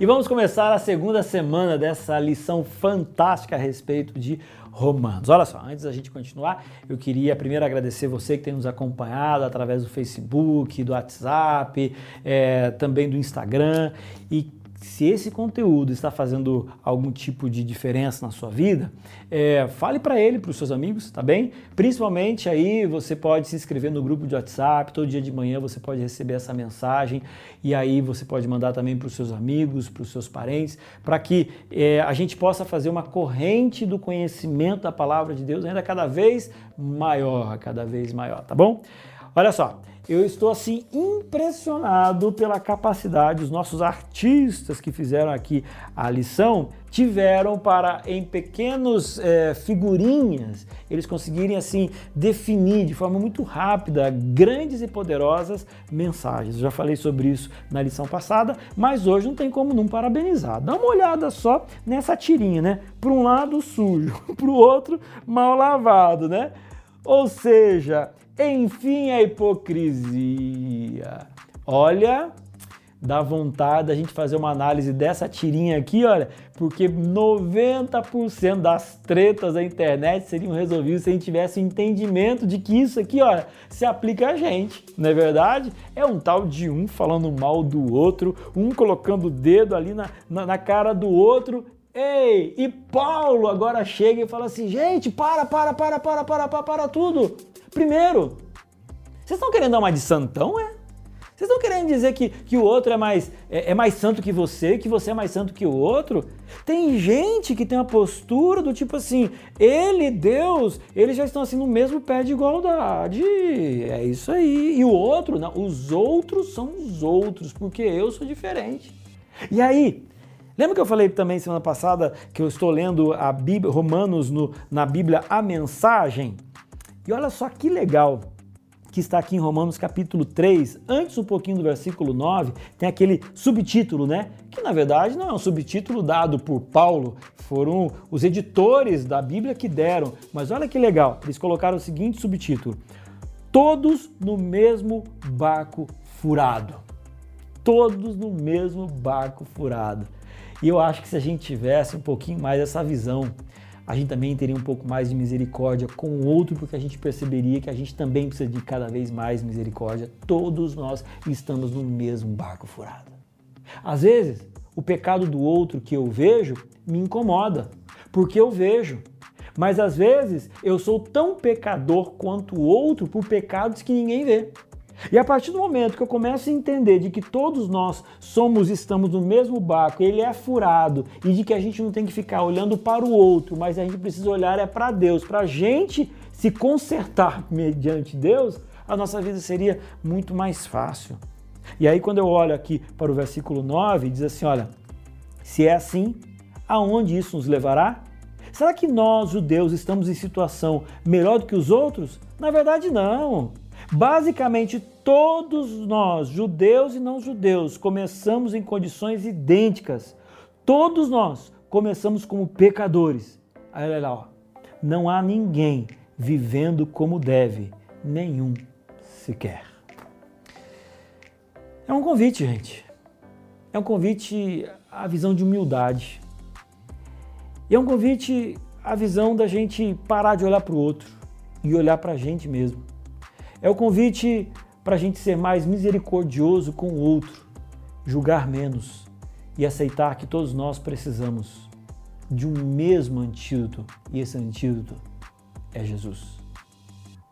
E vamos começar a segunda semana dessa lição fantástica a respeito de Romanos. Olha só, antes da gente continuar, eu queria primeiro agradecer você que tem nos acompanhado através do Facebook, do WhatsApp, é, também do Instagram e se esse conteúdo está fazendo algum tipo de diferença na sua vida, é, fale para ele, para os seus amigos, tá bem? Principalmente aí você pode se inscrever no grupo de WhatsApp, todo dia de manhã você pode receber essa mensagem e aí você pode mandar também para os seus amigos, para os seus parentes, para que é, a gente possa fazer uma corrente do conhecimento da palavra de Deus ainda cada vez maior, cada vez maior, tá bom? Olha só, eu estou assim impressionado pela capacidade os nossos artistas que fizeram aqui a lição tiveram para em pequenos é, figurinhas eles conseguirem assim definir de forma muito rápida grandes e poderosas mensagens. Eu já falei sobre isso na lição passada, mas hoje não tem como não parabenizar. Dá uma olhada só nessa tirinha, né? Para um lado sujo, para o outro mal lavado, né? Ou seja, enfim, a hipocrisia. Olha, dá vontade da gente fazer uma análise dessa tirinha aqui, olha, porque 90% das tretas da internet seriam resolvidas se a gente tivesse entendimento de que isso aqui, olha, se aplica a gente, não é verdade? É um tal de um falando mal do outro, um colocando o dedo ali na, na, na cara do outro Ei, e Paulo agora chega e fala assim: gente, para, para, para, para, para, para, para tudo. Primeiro, vocês estão querendo dar uma de santão, é? Vocês estão querendo dizer que, que o outro é mais, é, é, mais santo que você, que você é mais santo que o outro? Tem gente que tem uma postura do tipo assim, ele Deus, eles já estão assim no mesmo pé de igualdade. É isso aí. E o outro, não, os outros são os outros, porque eu sou diferente. E aí, Lembra que eu falei também semana passada que eu estou lendo a Bíblia, Romanos no, na Bíblia, a mensagem? E olha só que legal que está aqui em Romanos capítulo 3, antes um pouquinho do versículo 9, tem aquele subtítulo, né? Que na verdade não é um subtítulo dado por Paulo, foram os editores da Bíblia que deram. Mas olha que legal, eles colocaram o seguinte subtítulo: Todos no mesmo barco furado. Todos no mesmo barco furado. E eu acho que se a gente tivesse um pouquinho mais essa visão a gente também teria um pouco mais de misericórdia com o outro, porque a gente perceberia que a gente também precisa de cada vez mais misericórdia. Todos nós estamos no mesmo barco furado. Às vezes, o pecado do outro que eu vejo me incomoda, porque eu vejo. Mas às vezes eu sou tão pecador quanto o outro por pecados que ninguém vê. E a partir do momento que eu começo a entender de que todos nós somos, estamos no mesmo barco, ele é furado e de que a gente não tem que ficar olhando para o outro, mas a gente precisa olhar é para Deus, para a gente se consertar mediante Deus, a nossa vida seria muito mais fácil. E aí quando eu olho aqui para o versículo 9, diz assim, olha, se é assim, aonde isso nos levará? Será que nós, judeus, estamos em situação melhor do que os outros? Na verdade, não. Basicamente, todos nós, judeus e não judeus, começamos em condições idênticas. Todos nós começamos como pecadores. Aí olha lá, ó. não há ninguém vivendo como deve, nenhum sequer. É um convite, gente. É um convite à visão de humildade. E é um convite à visão da gente parar de olhar para o outro e olhar para a gente mesmo. É o convite para a gente ser mais misericordioso com o outro, julgar menos e aceitar que todos nós precisamos de um mesmo antídoto e esse antídoto é Jesus.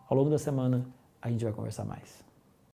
Ao longo da semana a gente vai conversar mais.